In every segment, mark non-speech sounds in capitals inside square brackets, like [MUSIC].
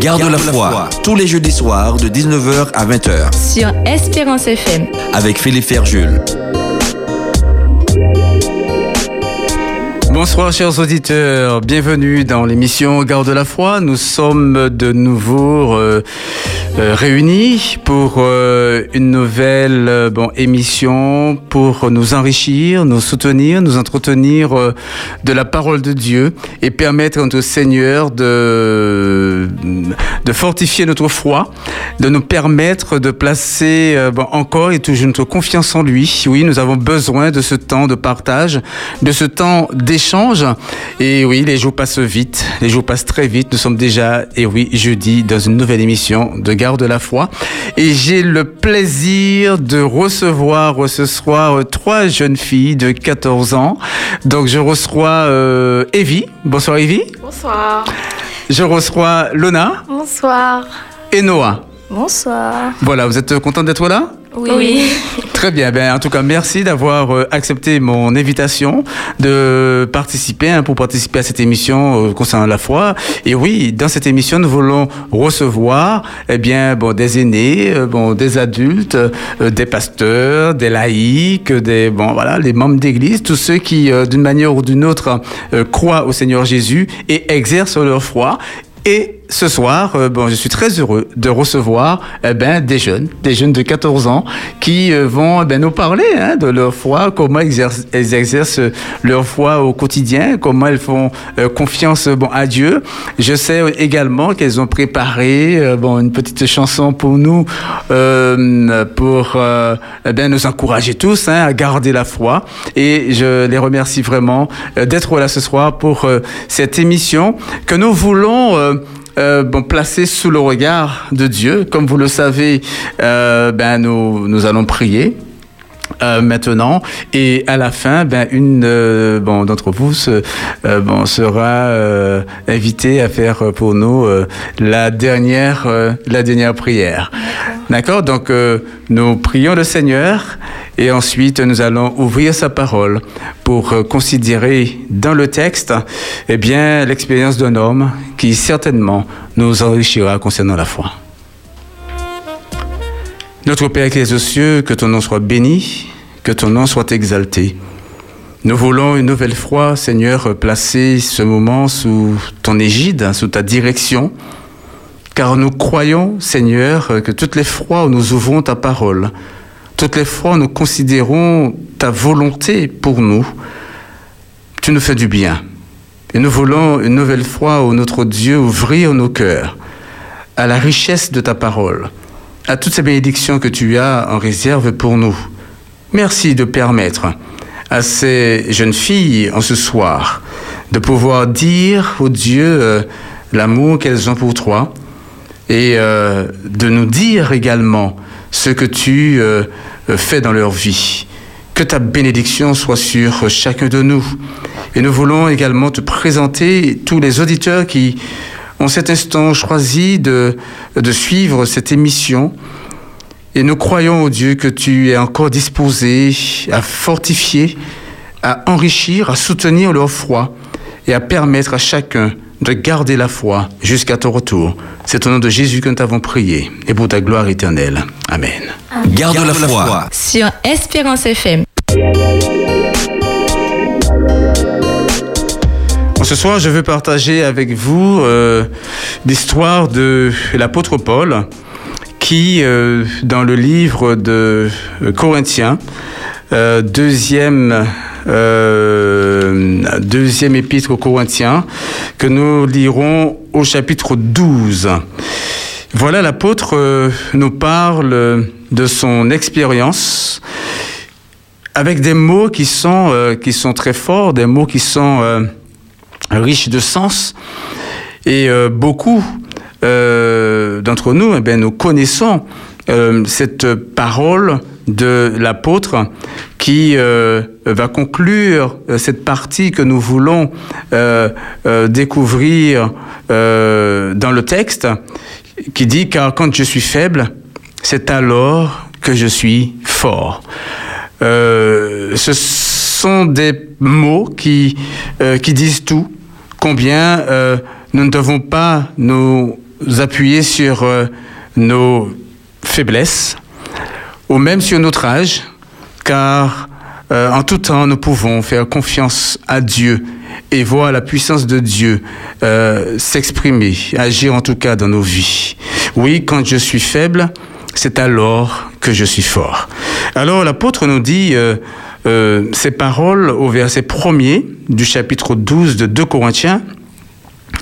Garde la foi, tous les jeudis soirs de 19h à 20h. Sur Espérance FM. Avec Philippe Ferjul. Bonsoir chers auditeurs, bienvenue dans l'émission Garde la foi. Nous sommes de nouveau euh, euh, réunis pour euh, une nouvelle euh, émission pour nous enrichir, nous soutenir, nous entretenir euh, de la parole de Dieu et permettre notre Seigneur de, de fortifier notre foi, de nous permettre de placer encore et toujours notre confiance en lui. Oui, nous avons besoin de ce temps de partage, de ce temps d'échange. Et oui, les jours passent vite, les jours passent très vite. Nous sommes déjà, et oui, jeudi, dans une nouvelle émission de Garde la foi. Et j'ai le plaisir de recevoir ce soir euh, trois jeunes filles de 14 ans. Donc je reçois euh, Evie. Bonsoir Evie. Bonsoir. Je reçois Lona Bonsoir. et Noah. Bonsoir. Voilà, vous êtes contente d'être là? Oui. [LAUGHS] Très bien. Ben, en tout cas, merci d'avoir euh, accepté mon invitation de participer, hein, pour participer à cette émission euh, concernant la foi. Et oui, dans cette émission, nous voulons recevoir, eh bien, bon, des aînés, euh, bon, des adultes, euh, des pasteurs, des laïcs, des, bon, voilà, les membres d'église, tous ceux qui, d'une manière ou d'une autre, croient au Seigneur Jésus et exercent leur foi. Et ce soir, euh, bon, je suis très heureux de recevoir eh ben, des jeunes, des jeunes de 14 ans qui euh, vont eh ben, nous parler hein, de leur foi, comment elles exercent leur foi au quotidien, comment elles font euh, confiance bon, à Dieu. Je sais également qu'elles ont préparé euh, bon, une petite chanson pour nous, euh, pour euh, eh ben, nous encourager tous hein, à garder la foi. Et je les remercie vraiment euh, d'être là ce soir pour euh, cette émission que nous voulons... euh, bon, placé sous le regard de Dieu. Comme vous le savez, euh, ben, nous allons prier. Euh, maintenant. Et à la fin ben une euh, bon d'entre vous se, euh, bon sera euh, invité à faire pour nous euh, la dernière euh, la dernière prière. D'accord. Donc euh, nous prions le Seigneur et ensuite nous allons ouvrir sa parole pour considérer dans le texte eh bien l'expérience d'un homme qui certainement nous enrichira concernant la foi notre Père qui es aux cieux, que ton nom soit béni, que ton nom soit exalté. Nous voulons une nouvelle fois, Seigneur, placer ce moment sous ton égide, sous ta direction, car nous croyons, Seigneur, que toutes les fois où nous ouvrons ta parole, toutes les fois où nous considérons ta volonté pour nous, tu nous fais du bien. Et nous voulons une nouvelle fois, ô notre Dieu, ouvrir nos cœurs à la richesse de ta parole à toutes ces bénédictions que tu as en réserve pour nous. Merci de permettre à ces jeunes filles en ce soir de pouvoir dire au Dieu euh, l'amour qu'elles ont pour toi et euh, de nous dire également ce que tu euh, fais dans leur vie. Que ta bénédiction soit sur chacun de nous. Et nous voulons également te présenter tous les auditeurs qui ont cet instant choisi de, de suivre cette émission. Et nous croyons, au Dieu, que tu es encore disposé à fortifier, à enrichir, à soutenir leur foi et à permettre à chacun de garder la foi jusqu'à ton retour. C'est au nom de Jésus que nous t'avons prié et pour ta gloire éternelle. Amen. Garde, la foi. Sur Espérance FM. Ce soir, je veux partager avec vous euh, l'histoire de l'apôtre Paul qui, euh, dans le livre de Corinthiens, euh, deuxième, deuxième épître aux Corinthiens, que nous lirons au chapitre 12. Voilà, l'apôtre nous parle de son expérience avec des mots qui sont très forts, des mots qui sont riches de sens. Et euh, beaucoup euh, d'entre nous, eh nous connaissons euh, cette parole de l'apôtre qui va conclure cette partie que nous voulons découvrir dans le texte, qui dit car quand je suis faible, c'est alors que je suis fort. Ce sont des mots qui, euh, qui disent tout, combien euh, nous ne devons pas nous appuyer sur euh, nos faiblesses ou même sur notre âge, car en tout temps, nous pouvons faire confiance à Dieu et voir la puissance de Dieu s'exprimer, agir en tout cas dans nos vies. Oui, quand je suis faible, c'est alors que je suis fort. Alors l'apôtre nous dit euh, ces paroles au verset premier du chapitre 12 de 2 Corinthiens.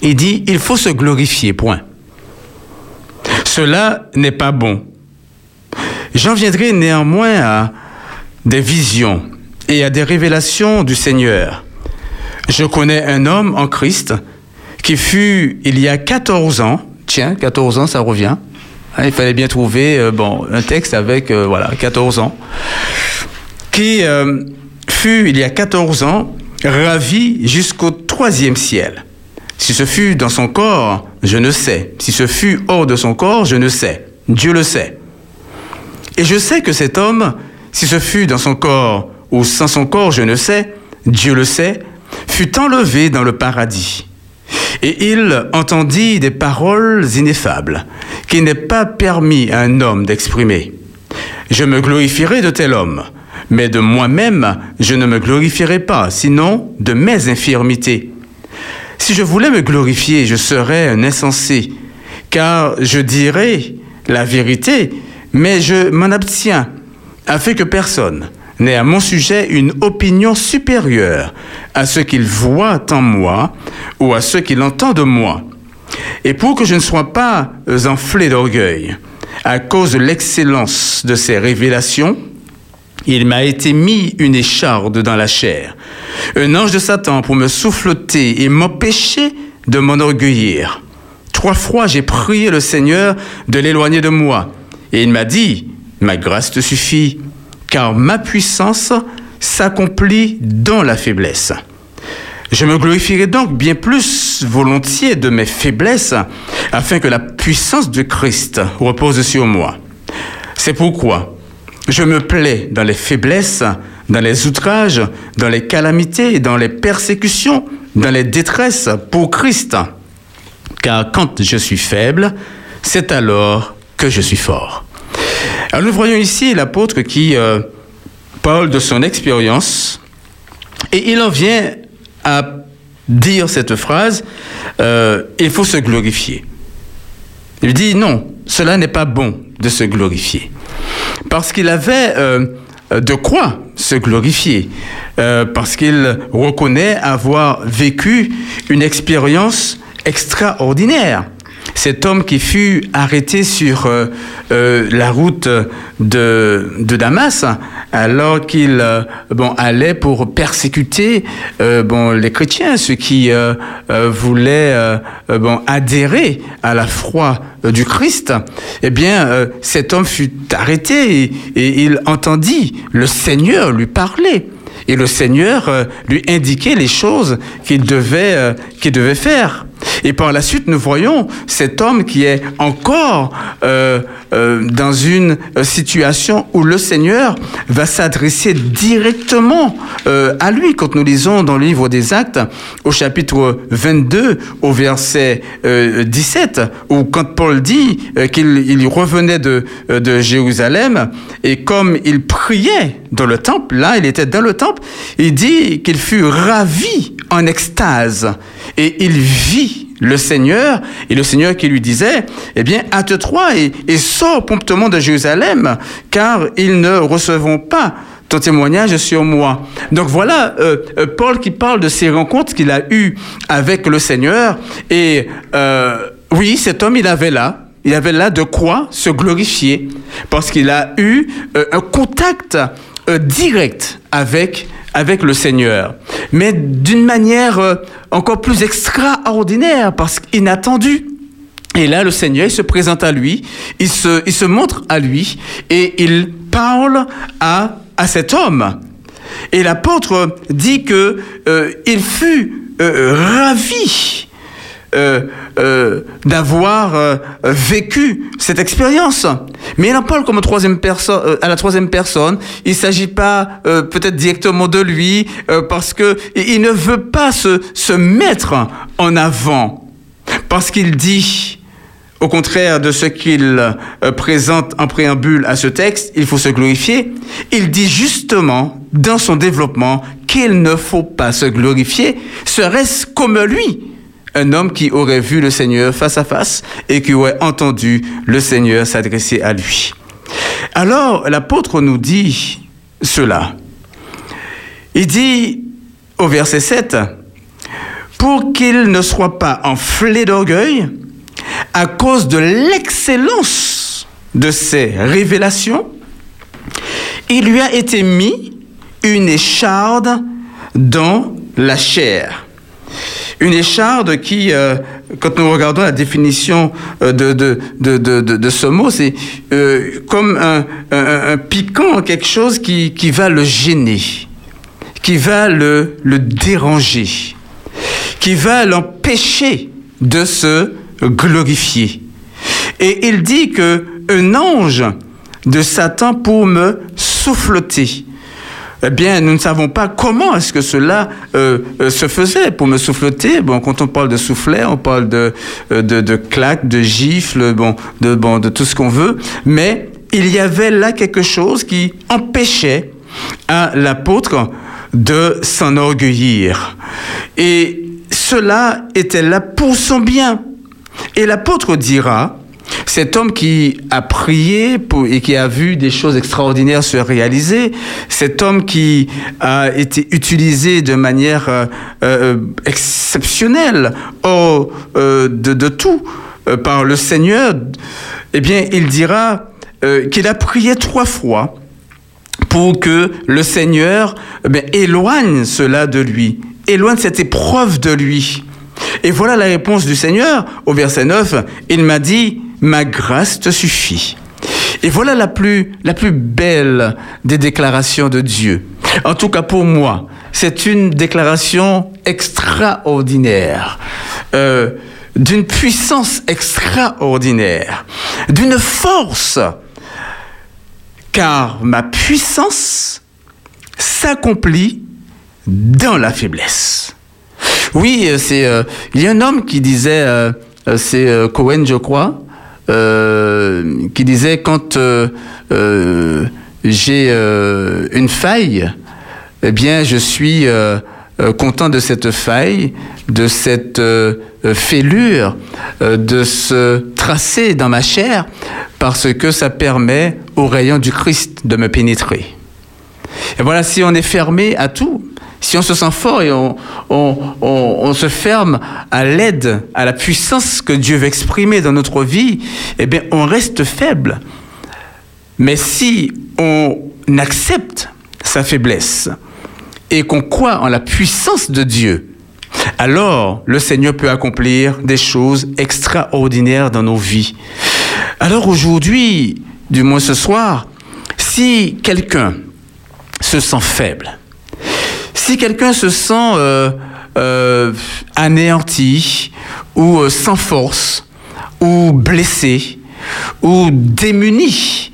Il dit, il faut se glorifier, point. Cela n'est pas bon. J'en viendrai néanmoins à des visions et à des révélations du Seigneur. Je connais un homme en Christ qui fut, il y a 14 ans, tiens, 14 ans, ça revient. Hein, il fallait bien trouver euh, bon, un texte avec euh, voilà, 14 ans, qui euh, fut, il y a 14 ans, ravi jusqu'au troisième ciel. Si ce fut dans son corps, je ne sais. Si ce fut hors de son corps, je ne sais. Dieu le sait. Et je sais que cet homme, si ce fut dans son corps ou sans son corps, je ne sais, Dieu le sait, fut enlevé dans le paradis. Et il entendit des paroles ineffables qu'il n'est pas permis à un homme d'exprimer. Je me glorifierai de tel homme, mais de moi-même je ne me glorifierai pas, sinon de mes infirmités. Si je voulais me glorifier, je serais un insensé, car je dirais la vérité, mais je m'en abstiens, afin que personne n'ait à mon sujet une opinion supérieure à ce qu'il voit en moi ou à ce qu'il entend de moi. Et pour que je ne sois pas enflé d'orgueil, à cause de l'excellence de ces révélations, il m'a été mis une écharde dans la chair, un ange de Satan pour me souffleter et m'empêcher de m'enorgueillir. Trois fois j'ai prié le Seigneur de l'éloigner de moi, et il m'a dit, ma grâce te suffit, car ma puissance s'accomplit dans la faiblesse. Je me glorifierai donc bien plus volontiers de mes faiblesses, afin que la puissance de Christ repose sur moi. C'est pourquoi je me plais dans les faiblesses, dans les outrages, dans les calamités, dans les persécutions, dans les détresses pour Christ. Car quand je suis faible, c'est alors que je suis fort. Alors nous voyons ici l'apôtre qui euh, parle de son expérience et il en vient à dire cette phrase, euh, il faut se glorifier. Il dit non, cela n'est pas bon de se glorifier. Parce qu'il avait euh, de quoi se glorifier, euh, parce qu'il reconnaît avoir vécu une expérience extraordinaire. Cet homme qui fut arrêté sur euh, euh, la route de, Damas, alors qu'il euh, allait pour persécuter les chrétiens, ceux qui voulaient adhérer à la foi du Christ, eh bien, cet homme fut arrêté et, il entendit le Seigneur lui parler. Et le Seigneur lui indiquait les choses qu'il devait faire. Et par la suite, nous voyons cet homme qui est encore euh, euh, dans une euh, situation où le Seigneur va s'adresser directement euh, à lui. Quand nous lisons dans le livre des Actes, au chapitre 22, au verset euh, 17, où quand Paul dit euh, qu'il il revenait de, euh, de Jérusalem, et comme il priait dans le temple, là, il était dans le temple, il dit qu'il fut ravi en extase, et il vit le Seigneur, et le Seigneur qui lui disait, eh bien, hâte-toi et, et sors promptement de Jérusalem, car ils ne recevront pas ton témoignage sur moi. Donc voilà euh, euh, Paul qui parle de ces rencontres qu'il a eues avec le Seigneur. Et euh, oui, cet homme, il avait là, il avait là de quoi se glorifier, parce qu'il a eu un contact euh, direct avec avec le Seigneur, mais d'une manière euh, encore plus extraordinaire, parce qu'inattendu. Et là, le Seigneur, il se présente à lui, il se, il se montre à lui, et il parle à, à cet homme. Et l'apôtre dit que euh, il fut euh, ravi euh, euh, d'avoir euh, vécu cette expérience. Mais il en parle comme troisième personne, à la troisième personne. Il s'agit pas peut-être directement de lui, parce que il ne veut pas se, se mettre en avant. parce qu'il dit, au contraire de ce qu'il présente en préambule à ce texte, il faut se glorifier, il dit justement dans son développement qu'il ne faut pas se glorifier, serait-ce comme lui, un homme qui aurait vu le Seigneur face à face et qui aurait entendu le Seigneur s'adresser à lui. Alors l'apôtre nous dit cela. Il dit au verset 7, pour qu'il ne soit pas enflé d'orgueil à cause de l'excellence de ses révélations, il lui a été mis une écharde dans la chair. Une écharde qui, euh, quand nous regardons la définition euh, de, de, de, ce mot, c'est euh, comme un, piquant, quelque chose qui, va le gêner, qui va le, le déranger, qui va l'empêcher de se glorifier. Et il dit que un ange de Satan pour me souffleter eh bien, nous ne savons pas comment est-ce que cela euh, euh, se faisait pour me souffleter. Bon, quand on parle de soufflet, on parle de, euh, de, de claques, de gifles, bon, de, bon, de tout ce qu'on veut. Mais il y avait là quelque chose qui empêchait à l'apôtre de s'enorgueillir. Et cela était là pour son bien. Et l'apôtre dira, cet homme qui a prié et qui a vu des choses extraordinaires se réaliser, cet homme qui a été utilisé de manière euh, euh, exceptionnelle, hors euh, de, tout, par le Seigneur, eh bien, il dira qu'il a prié trois fois pour que le Seigneur eh éloigne cela de lui, éloigne cette épreuve de lui. Et voilà la réponse du Seigneur au verset 9. Il m'a dit, ma grâce te suffit. Et voilà la plus, la plus belle des déclarations de Dieu. En tout cas pour moi, c'est une déclaration extraordinaire, euh, d'une puissance extraordinaire, d'une force, car ma puissance s'accomplit dans la faiblesse. Oui, c'est euh, il y a un homme qui disait, euh, c'est euh, Cohen, je crois, euh, qui disait quand j'ai une faille, eh bien, je suis content de cette faille, de cette fêlure, de se tracer dans ma chair, parce que ça permet au rayon du Christ de me pénétrer. Et voilà, si on est fermé à tout, si on se sent fort et on, se ferme à l'aide, à la puissance que Dieu veut exprimer dans notre vie, eh bien, on reste faible. Mais si on accepte sa faiblesse et qu'on croit en la puissance de Dieu, alors le Seigneur peut accomplir des choses extraordinaires dans nos vies. Alors aujourd'hui, du moins ce soir, si quelqu'un se sent faible, si quelqu'un se sent euh, euh, anéanti ou euh, sans force ou blessé ou démuni,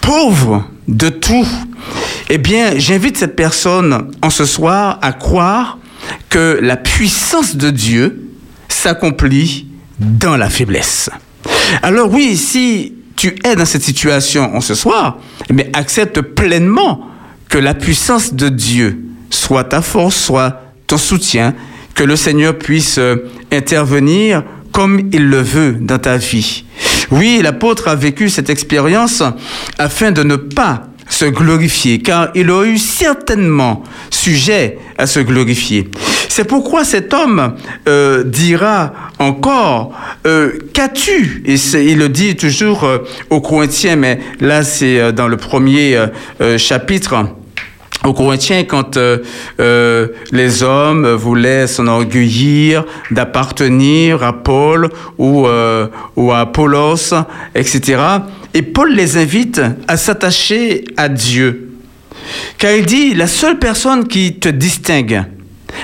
pauvre de tout, eh bien, j'invite cette personne en ce soir à croire que la puissance de Dieu s'accomplit dans la faiblesse. Alors oui, si tu es dans cette situation en ce soir, eh bien, accepte pleinement que la puissance de Dieu soit ta force, soit ton soutien, que le Seigneur puisse intervenir comme il le veut dans ta vie. Oui, l'apôtre a vécu cette expérience afin de ne pas se glorifier, car il a eu certainement sujet à se glorifier. C'est pourquoi cet homme euh, dira encore, euh, qu'as-tu? Il le dit toujours euh, aux Corinthiens, mais là c'est dans le premier chapitre aux Corinthiens, quand euh, euh, les hommes voulaient s'enorgueillir d'appartenir à Paul ou, euh, ou à Apollos, etc. Et Paul les invite à s'attacher à Dieu. Car il dit, la seule personne qui te distingue,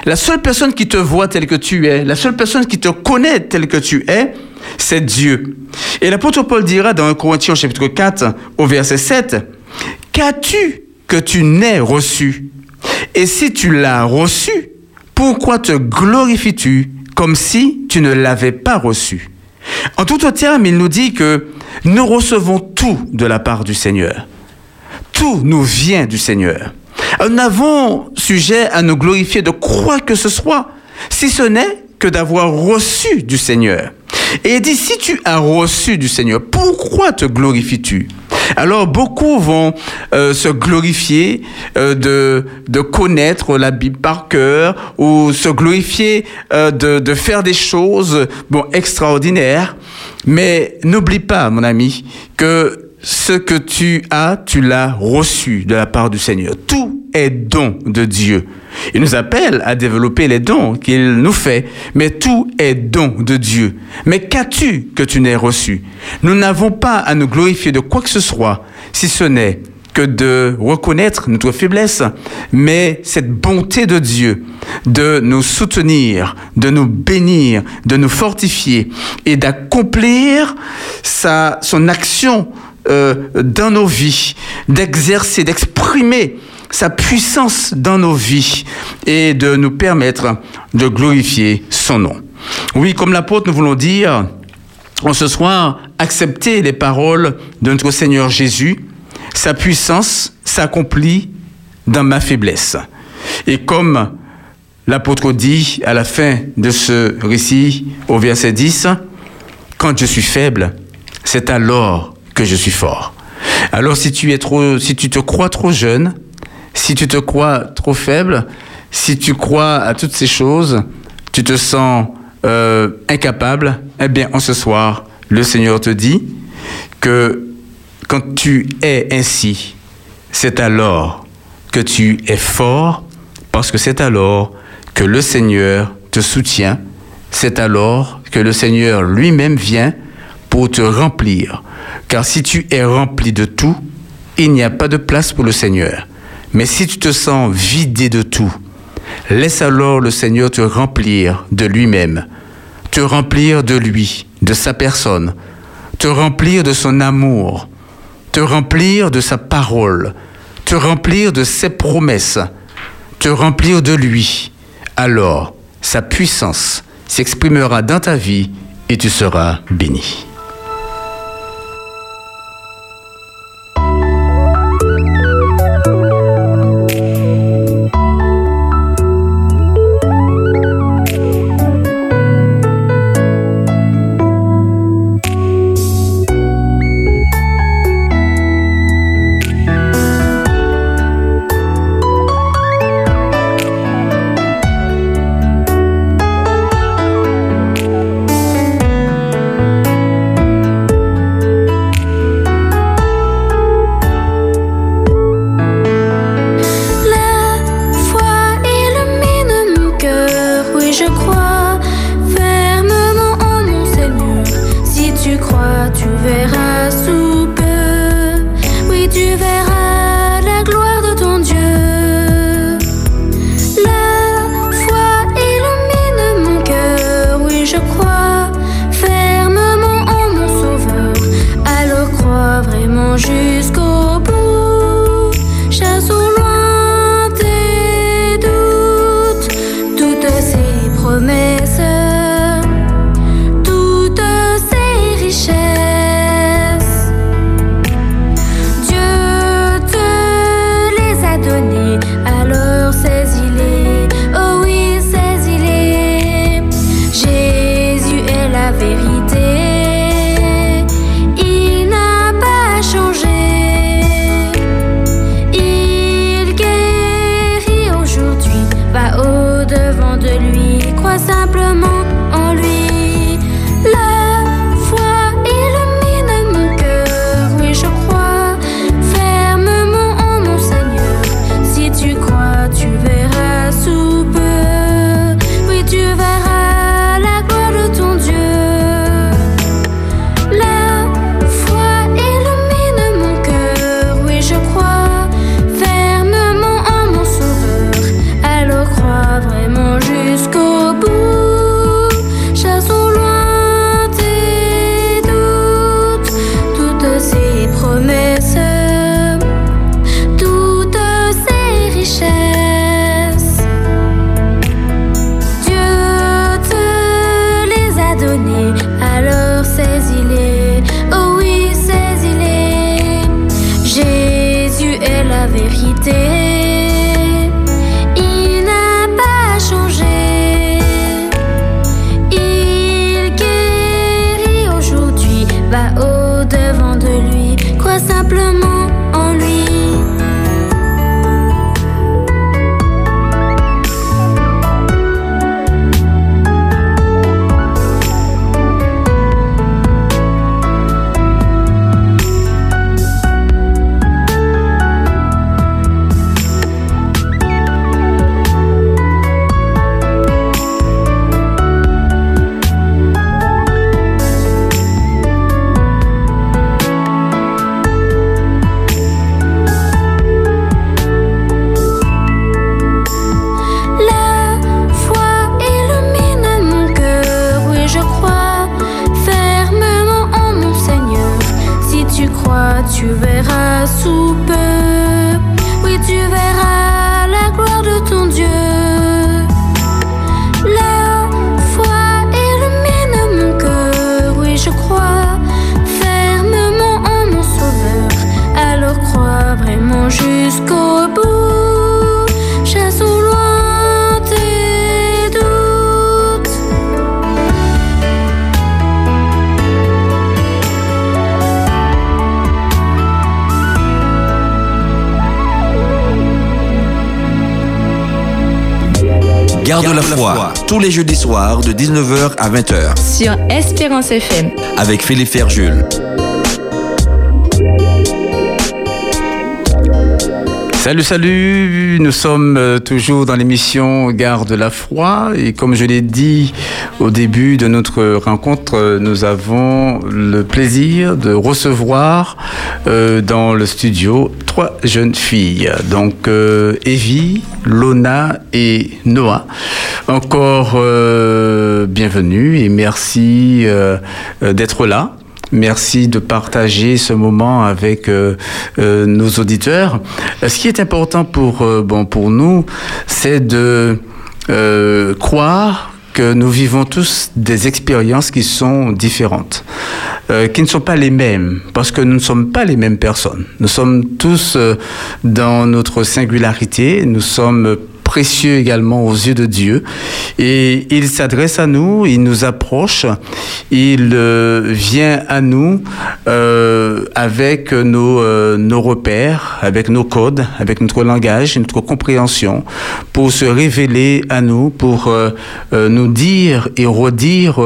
la seule personne qui te voit tel que tu es, la seule personne qui te connaît tel que tu es, c'est Dieu. Et l'apôtre Paul dira dans 1 Corinthiens chapitre 4 au verset 7, Qu'as-tu que tu n'aies reçu. Et si tu l'as reçu, pourquoi te glorifies-tu comme si tu ne l'avais pas reçu? En tout terme, il nous dit que nous recevons tout de la part du Seigneur. Tout nous vient du Seigneur. Nous n'avons sujet à nous glorifier de quoi que ce soit, si ce n'est que d'avoir reçu du Seigneur. Et il dit, si tu as reçu du Seigneur, pourquoi te glorifies-tu? Alors beaucoup vont euh, se glorifier euh, de, de connaître la Bible par cœur ou se glorifier euh, de, de faire des choses bon, extraordinaires. Mais n'oublie pas, mon ami, que ce que tu as, tu l'as reçu de la part du Seigneur. Tout est don de Dieu. Il nous appelle à développer les dons qu'il nous fait, mais tout est don de Dieu. Mais qu'as-tu que tu n'aies reçu? Nous n'avons pas à nous glorifier de quoi que ce soit, si ce n'est que de reconnaître notre faiblesse, mais cette bonté de Dieu de nous soutenir, de nous bénir, de nous fortifier et d'accomplir sa, son action euh, dans nos vies, d'exercer, d'exprimer sa puissance dans nos vies et de nous permettre de glorifier son nom. Oui, comme l'apôtre, nous voulons dire en ce soir, accepter les paroles de notre Seigneur Jésus, sa puissance s'accomplit dans ma faiblesse. Et comme l'apôtre dit à la fin de ce récit au verset 10, quand je suis faible, c'est alors que je suis fort. Alors si tu es trop, si tu te crois trop jeune, si tu te crois trop faible, si tu crois à toutes ces choses, tu te sens euh, incapable, eh bien, en ce soir, le Seigneur te dit que quand tu es ainsi, c'est alors que tu es fort, parce que c'est alors que le Seigneur te soutient, c'est alors que le Seigneur lui-même vient pour te remplir. Car si tu es rempli de tout, il n'y a pas de place pour le Seigneur. Mais si tu te sens vidé de tout, laisse alors le Seigneur te remplir de lui-même, te remplir de lui, de sa personne, te remplir de son amour, te remplir de sa parole, te remplir de ses promesses, te remplir de lui. Alors, sa puissance s'exprimera dans ta vie et tu seras béni. Tous les jeudis soirs de 19h à 20h Sur Espérance FM. avec Philippe Ferjul. Salut, salut, nous sommes euh, toujours dans l'émission Garde la foi et comme je l'ai dit au début de notre rencontre, euh, nous avons le plaisir de recevoir euh, dans le studio trois jeunes filles, donc euh, Evie, Lona et Noah. Encore euh, bienvenue et merci euh, euh, d'être là. Merci de partager ce moment avec nos auditeurs. Ce qui est important pour, bon, pour nous, c'est de croire que nous vivons tous des expériences qui sont différentes, qui ne sont pas les mêmes, parce que nous ne sommes pas les mêmes personnes. Nous sommes tous dans notre singularité, nous sommes précieux également aux yeux de Dieu. Et il s'adresse à nous, il nous approche, il euh, vient à nous euh, avec nos, euh, nos repères, avec nos codes, avec notre langage, notre compréhension, pour se révéler à nous, pour nous dire et redire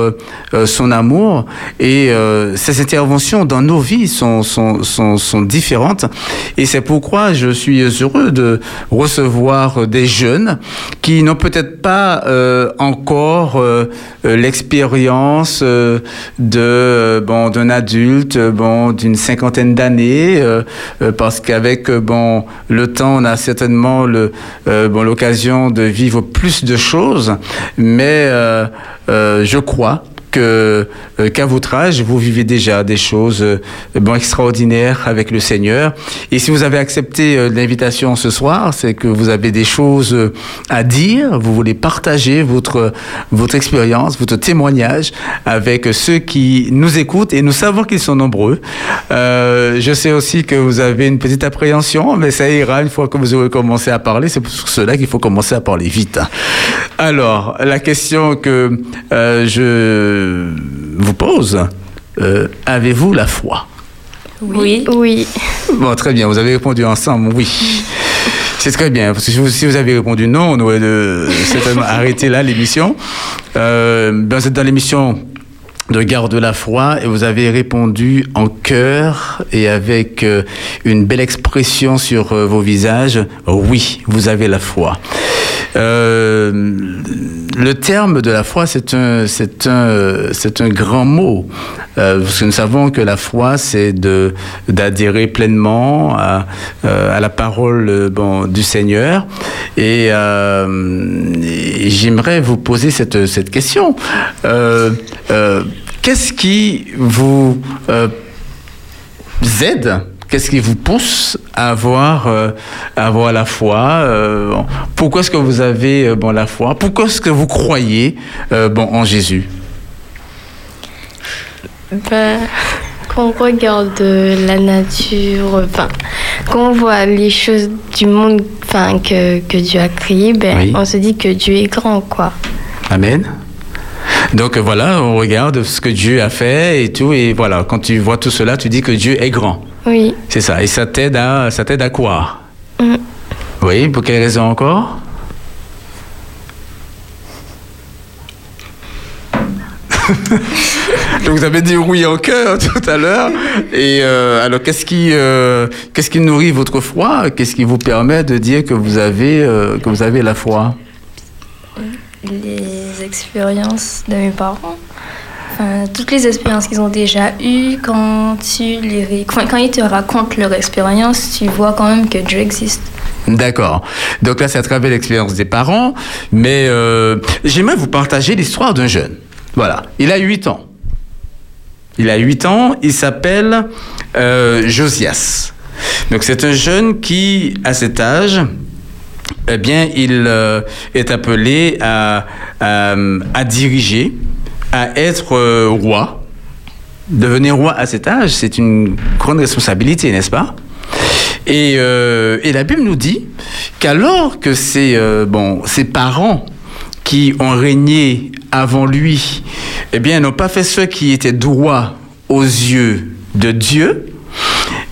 son amour. Et ces interventions dans nos vies sont, sont, sont, sont différentes. Et c'est pourquoi je suis heureux de recevoir des jeunes qui n'ont peut-être pas euh, encore euh, l'expérience euh, de euh, d'un adulte euh, bon d'une cinquantaine d'années euh, parce qu'avec bon le temps on a certainement bon l'occasion de vivre plus de choses. Mais je crois euh, qu'à votre âge, vous vivez déjà des choses euh, extraordinaires avec le Seigneur. Et si vous avez accepté euh, l'invitation ce soir, c'est que vous avez des choses à dire, vous voulez partager votre, votre expérience, votre témoignage avec ceux qui nous écoutent et nous savons qu'ils sont nombreux. Je sais aussi que vous avez une petite appréhension, mais ça ira une fois que vous aurez commencé à parler. C'est pour cela qu'il faut commencer à parler vite. Alors, la question que je vous pose, euh, avez-vous la foi? Oui. Oui. Bon, très bien, vous avez répondu ensemble, oui. C'est très bien, parce que si vous, si vous avez répondu non, on aurait de, certainement [LAUGHS] arrêté là l'émission. Euh, ben, vous êtes dans l'émission de Garde de la foi et vous avez répondu en cœur et avec euh, une belle expression sur euh, vos visages. Oui, vous avez la foi. Euh, le terme de la foi, c'est un, c'est un, c'est un grand mot. Euh, parce que nous savons que la foi, c'est de, d'adhérer pleinement à, euh, à la parole euh, bon, du Seigneur. Et, euh, et j'aimerais vous poser cette, cette question. Euh, euh, qu'est-ce qui vous euh, aide Qu'est-ce qui vous pousse à avoir, euh, à avoir la foi euh, Pourquoi est-ce que vous avez euh, bon, la foi? Pourquoi est-ce que vous croyez bon, en Jésus? Ben, quand on regarde la nature, enfin, quand on voit les choses du monde enfin, que, que Dieu a créé, ben, on se dit que Dieu est grand, quoi. Amen. Donc voilà, on regarde ce que Dieu a fait et tout, et voilà, quand tu vois tout cela, tu dis que Dieu est grand. Oui. C'est ça, et ça t'aide à, ça t'aide à croire. Mm. Oui, pour quelle raison encore? [LAUGHS] Vous avez dit oui en cœur [LAUGHS] tout à l'heure. Et euh, alors, qu'est-ce qui, euh, qu'est-ce qui nourrit votre foi? Qu'est-ce qui vous permet de dire que vous avez, euh, que vous avez la foi? Les expériences de mes parents. Toutes les expériences qu'ils ont déjà eues, quand, tu les, quand ils te racontent leur expérience, tu vois quand même que Dieu existe. D'accord. Donc là, c'est à travers l'expérience des parents. Mais j'aimerais vous partager l'histoire d'un jeune. Voilà. Il a 8 ans. Il a 8 ans. Il s'appelle euh, Josias. Donc c'est un jeune qui, à cet âge, eh bien, il euh, est appelé à, à, diriger, à être euh, roi. Devenir roi à cet âge, c'est une grande responsabilité, n'est-ce pas? Et, et, la Bible nous dit qu'alors que ses, bon, ses parents qui ont régné avant lui, eh bien, n'ont pas fait ce qui était droit aux yeux de Dieu,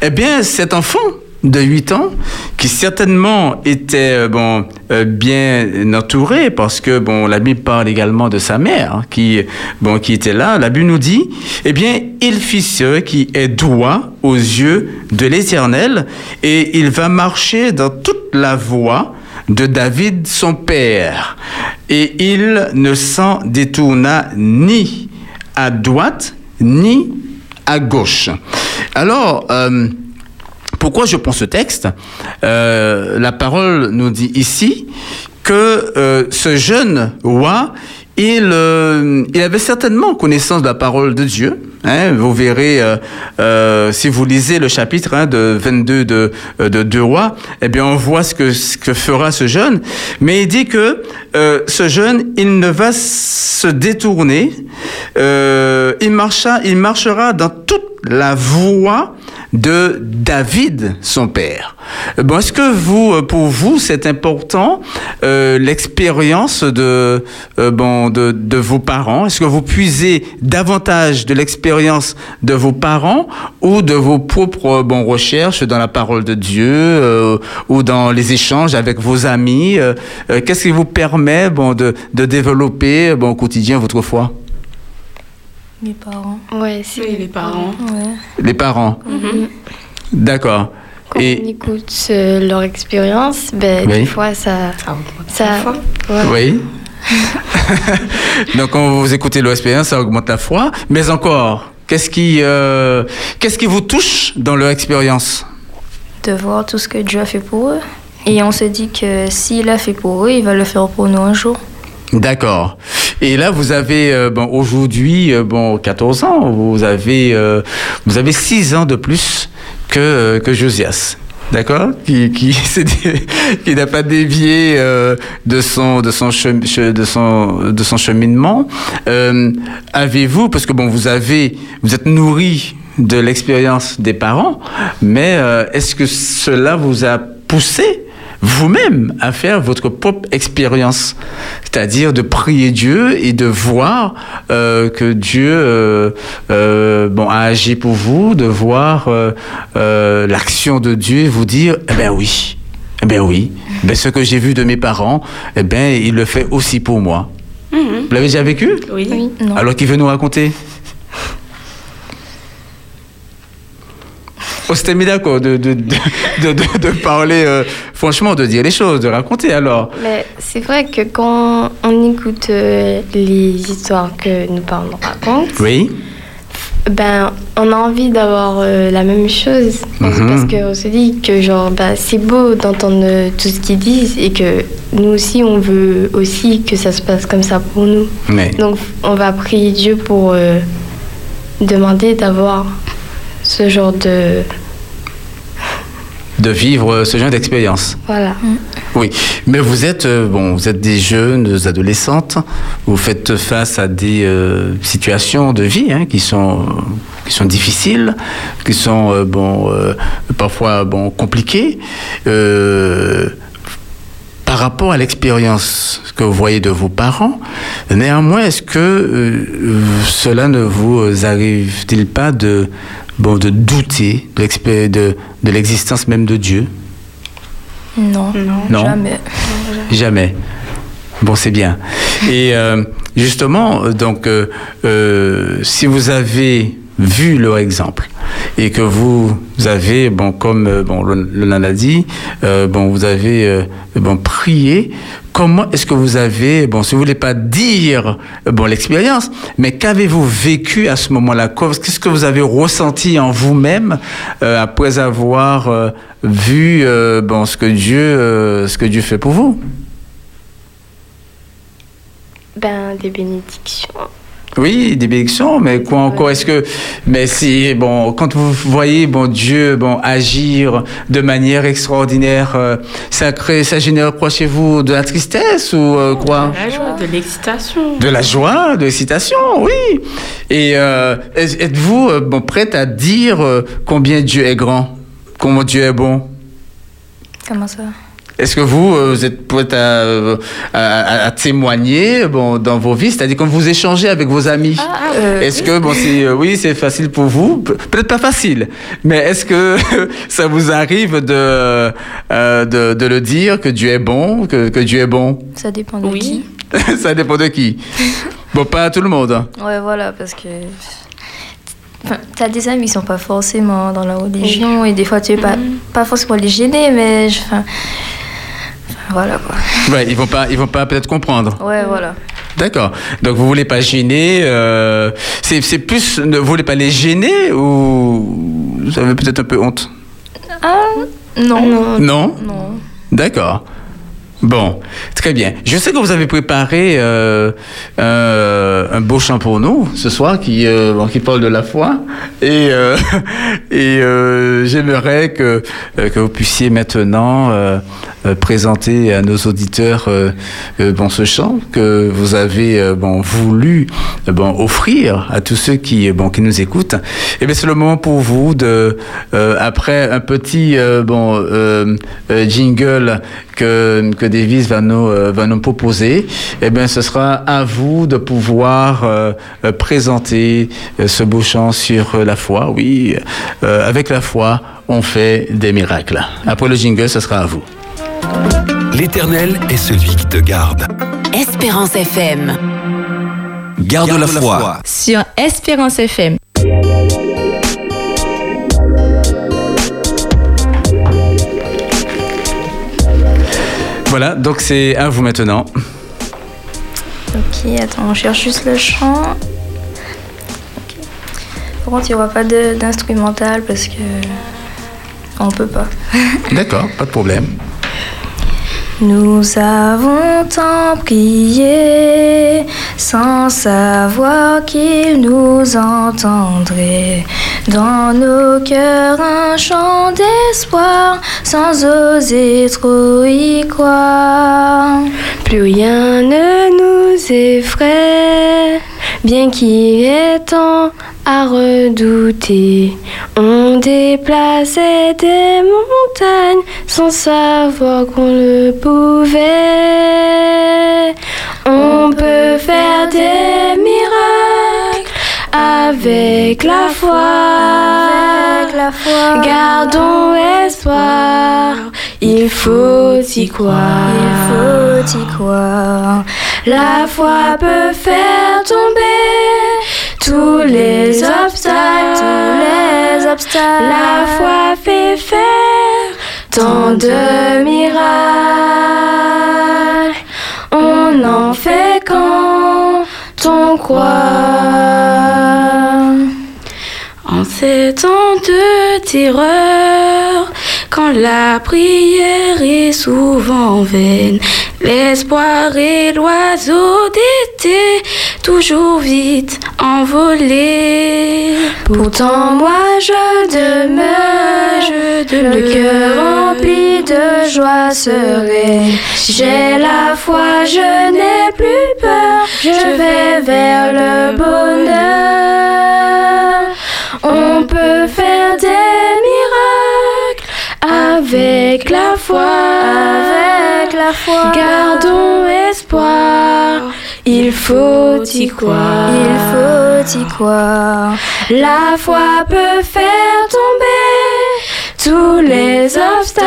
eh bien, cet enfant de 8 ans, qui certainement était euh, bon, euh, bien entouré, parce que bon, la Bible parle également de sa mère, hein, qui, bon, qui était là. La Bible nous dit, eh bien, il fit ce qui est droit aux yeux de l'Éternel, et il va marcher dans toute la voie de David son père, et il ne s'en détourna ni à droite ni à gauche. Alors, euh, pourquoi je prends ce texte euh, La parole nous dit ici que euh, ce jeune roi, il, il avait certainement connaissance de la parole de Dieu, Hein, vous verrez, euh, euh, si vous lisez le chapitre hein, de 22 de, euh, de Deux Rois, eh bien, on voit ce que, ce que fera ce jeune. Mais il dit que ce jeune, il ne va se détourner. il, marcha, il marchera dans toute la voie de David, son père. Bon, est-ce que vous, euh, pour vous, c'est important euh, l'expérience de, euh, bon, de, de, vos parents? Est-ce que vous puisez davantage de l'expérience de vos parents ou de vos propres bon, recherches dans la parole de Dieu ou dans les échanges avec vos amis? Qu'est-ce qui vous permet bon, de, de développer bon, au quotidien votre foi? Mes parents. Ouais, c'est les parents. Les parents. Mhm. D'accord. Quand Et... on écoute euh, leur expérience, ben, des fois, ça... Ah, ça Oui. [LAUGHS] [LAUGHS] Donc, quand vous écoutez leur expérience, ça augmente la foi. Mais encore, qu'est-ce qui, euh, qu'est-ce qui vous touche dans leur expérience? De voir tout ce que Dieu a fait pour eux. Et on se dit que s'il a fait pour eux, il va le faire pour nous un jour. D'accord. Et là, vous avez euh, bon, aujourd'hui euh, bon 14 ans. Vous avez euh, vous avez 6 ans de plus que que Josias. D'accord Qui qui, [LAUGHS] qui n'a pas dévié de son de son de son de son cheminement. Avez-vous parce que bon vous avez vous êtes nourri de l'expérience des parents, mais est-ce que cela vous a poussé vous-même à faire votre propre expérience, c'est-à-dire de prier Dieu et de voir euh, que Dieu euh, euh, bon, a agi pour vous, de voir l'action de Dieu et vous dire, eh bien oui, eh bien oui, ben, ce que j'ai vu de mes parents, eh bien, il le fait aussi pour moi. Mhm. Vous l'avez déjà vécu? Oui. oui. Alors qui veut nous raconter? On s'était mis d'accord de, de, de, de, parler, euh, franchement, de dire les choses, de raconter alors. Mais c'est vrai que quand on écoute euh, les histoires que nos parents nous racontent, oui. ben, on a envie d'avoir euh, la même chose. Mhm. Parce qu'on se dit que genre, ben, c'est beau d'entendre tout ce qu'ils disent et que nous aussi, on veut aussi que ça se passe comme ça pour nous. Donc, on va prier Dieu pour demander d'avoir ce genre de... De vivre ce genre d'expérience. Voilà. Oui, mais vous êtes, euh, bon, vous êtes des jeunes adolescentes, vous faites face à des euh, situations de vie hein, qui, sont, qui sont difficiles, qui sont euh, bon, euh, parfois bon, compliquées. Par rapport à l'expérience que vous voyez de vos parents, néanmoins, est-ce que cela ne vous arrive-t-il pas de, bon, de douter de l'expé- de, de l'existence même de Dieu Non, Non. jamais. Jamais. Bon, c'est bien. Et euh, justement, euh, donc, euh, euh, si vous avez vu leur exemple. Et que vous avez, bon, comme euh, bon, le, dit, euh, bon, vous avez euh, bon, prié, comment est-ce que vous avez, bon, si vous voulez pas dire bon, l'expérience, mais qu'avez-vous vécu à ce moment-là? Qu'est-ce que vous avez ressenti en vous-même après avoir vu bon, ce, que Dieu, ce que Dieu fait pour vous? Ben, des bénédictions. Oui, des bénédictions, mais quoi encore Est-ce que, mais si bon, quand vous voyez bon Dieu bon agir de manière extraordinaire, euh, ça crée, ça génère quoi chez vous De la tristesse ou euh, quoi La joie, de l'excitation. De la joie, de l'excitation, oui. Et euh, êtes-vous euh, bon prête à dire euh, combien Dieu est grand, combien Dieu est bon? Comment ça? Est-ce que vous, euh, vous êtes prête à, euh, à- à- à témoigner bon, dans vos vies, c'est-à-dire quand vous échangez avec vos amis? Euh, Est-ce que, bon, c'est, euh, oui, c'est facile pour vous? Pe- Peut-être pas facile, mais est-ce que [LAUGHS] ça vous arrive de, euh, de, de le dire, que Dieu est bon, que, que Dieu est bon? Ça dépend de Oui. qui. [LAUGHS] Ça dépend de qui [LAUGHS] Bon, pas à tout le monde. hein. Ouais, voilà, parce que. Enfin, t'as des amis qui sont pas forcément dans la religion et des fois tu es pas, pas forcément les gêner, mais. je- Enfin, enfin, voilà quoi. Ouais, ils vont pas, ils vont pas peut-être comprendre. Ouais, voilà. D'accord. Donc vous voulez pas gêner euh, c'est, plus, ne vous voulez pas les gêner ou vous avez peut-être un peu honte? Ah, non. Non, Non Non. D'accord. Bon, très bien. Je sais que vous avez préparé euh, euh, un beau chant pour nous ce soir qui, euh, qui parle de la foi. Et, euh, [LAUGHS] et euh, j'aimerais que, euh, que vous puissiez maintenant euh, euh, présenter à nos auditeurs euh, euh, bon, ce chant que vous avez euh, bon, voulu euh, bon, offrir à tous ceux qui, euh, bon, qui nous écoutent. Et bien, c'est le moment pour vous de, euh, après un petit euh, bon, euh, euh, jingle que, que Davis va nous, euh, va nous proposer, eh bien, ce sera à vous de pouvoir euh, euh, présenter euh, ce beau chant sur euh, la foi. Oui, euh, avec la foi, on fait des miracles. Après le jingle, ce sera à vous. L'Éternel est celui qui te garde. Espérance FM. Garde la foi. Sur Espérance FM. Voilà, donc c'est à vous maintenant. Ok, attends, on cherche juste le chant. Par contre, il n'y aura pas de- d'instrumental parce que. On peut pas. D'accord, pas de problème. Nous avons tant prié sans savoir qu'il nous entendrait. Dans nos cœurs un chant d'espoir sans oser trop y croire. Plus rien ne nous effraie, bien qu'il est temps à redouter. On déplaçait des montagnes sans savoir qu'on le pouvait. On peut faire des miracles avec la foi. Avec la foi, Gardons espoir, il faut y croire. il faut y croire. La foi peut faire tomber tous les obstacles. Les obstacles. La foi fait faire tant de miracles. On en fait quand on croit. En ces temps de terreur, quand la prière est souvent vaine, l'espoir est l'oiseau d'été toujours vite envolé. Pourtant moi je demeure, le cœur rempli de joie sereine. J'ai la foi, je n'ai plus peur, je vais vers le bonheur. On peut faire des miracles avec la foi, avec la foi. Gardons espoir. Il faut y croire. Il faut y croire. La foi peut faire tomber tous les obstacles.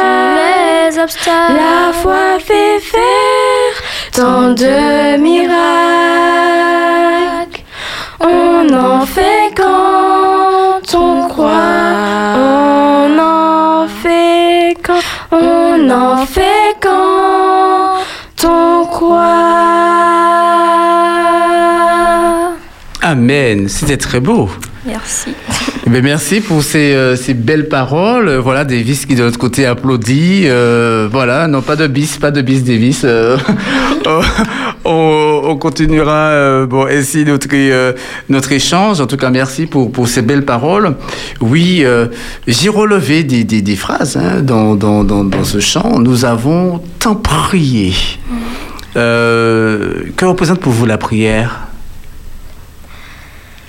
Tous les obstacles. La foi fait faire tant de miracles. On en fait quand on croit. On en fait quand on en fait Amen. C'était très beau. Merci. Eh bien, merci pour ces, euh, ces belles paroles. Voilà, Davis qui de l'autre côté applaudit. Euh, voilà, non pas de bis, pas de bis Davis. Euh, [LAUGHS] on, on continuera bon, ainsi notre, notre échange. En tout cas, merci pour, pour ces belles paroles. Oui, j'ai relevé des, des, des phrases hein, dans, dans, dans, dans ce chant. Nous avons tant prié. Que représente pour vous la prière?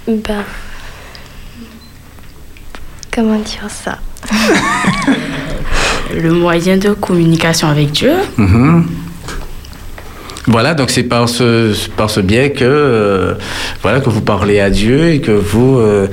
Ben. Comment dire ça? [LAUGHS] Le moyen de communication avec Dieu. Mhm. Voilà, donc c'est par ce, par ce biais que, euh, voilà, que vous parlez à Dieu et que vous euh,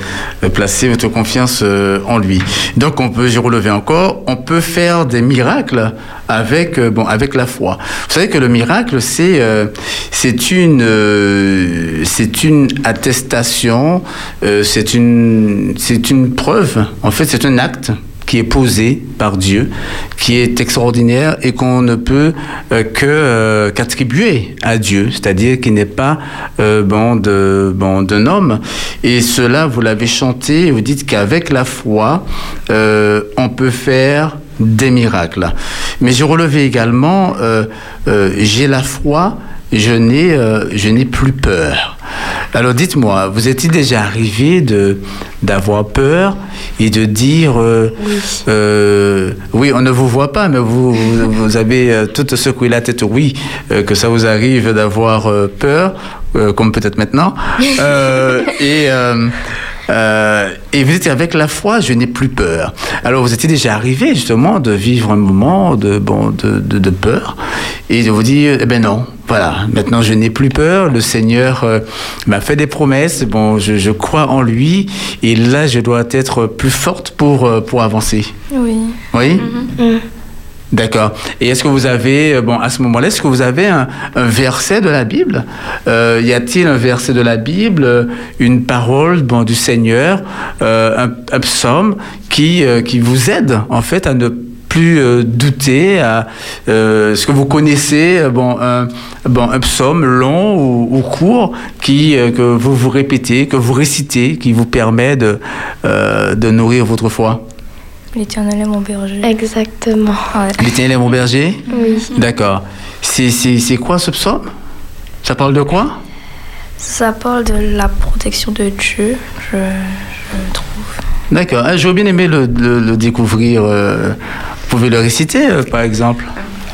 placez votre confiance euh, en lui. Donc on peut, j'ai relevé encore, on peut faire des miracles avec, euh, bon, avec la foi. Vous savez que le miracle, c'est euh, c'est une, euh, c'est une attestation, euh, c'est une, c'est une preuve, en fait c'est un acte qui est posé par Dieu, qui est extraordinaire et qu'on ne peut euh, que euh, qu'attribuer à Dieu, c'est-à-dire qu'il n'est pas euh, bon de bon d'un homme. Et cela, vous l'avez chanté. Vous dites qu'avec la foi, euh, on peut faire des miracles. Mais j'ai relevé également, euh, j'ai la foi, je n'ai euh, je n'ai plus peur. Alors dites-moi, vous est-il déjà arrivé de d'avoir peur et de dire euh, euh, oui, on ne vous voit pas, mais vous vous, vous avez tout secoué la tête, oui, que ça vous arrive d'avoir peur, comme peut-être maintenant, et euh, euh, et vous dites avec la foi, je n'ai plus peur. Alors vous étiez déjà arrivé justement de vivre un moment de bon de, de, de peur et de vous dire eh ben non, voilà, maintenant je n'ai plus peur. Le Seigneur euh, m'a fait des promesses. Bon, je, je crois en lui et là je dois être plus forte pour euh, pour avancer. Oui. Oui? D'accord. Et est-ce que vous avez, euh, bon, à ce moment-là, est-ce que vous avez un, verset de la Bible? Euh, Y a-t-il un verset de la Bible, euh, une parole bon, du Seigneur, un, psaume qui, qui vous aide, en fait, à ne plus douter à ce que vous connaissez bon un, psaume long ou, ou court qui que vous vous répétez que vous récitez qui vous permet de de nourrir votre foi? L'éternel est mon berger. Exactement. Ouais. L'éternel est mon berger Oui. D'accord. C'est, c'est, c'est quoi ce psaume? Ça parle de quoi? Ça parle de la protection de Dieu, je, je trouve. D'accord. Ah, j'aurais bien aimé le, le- le découvrir. euh, vous pouvez le réciter, euh, par exemple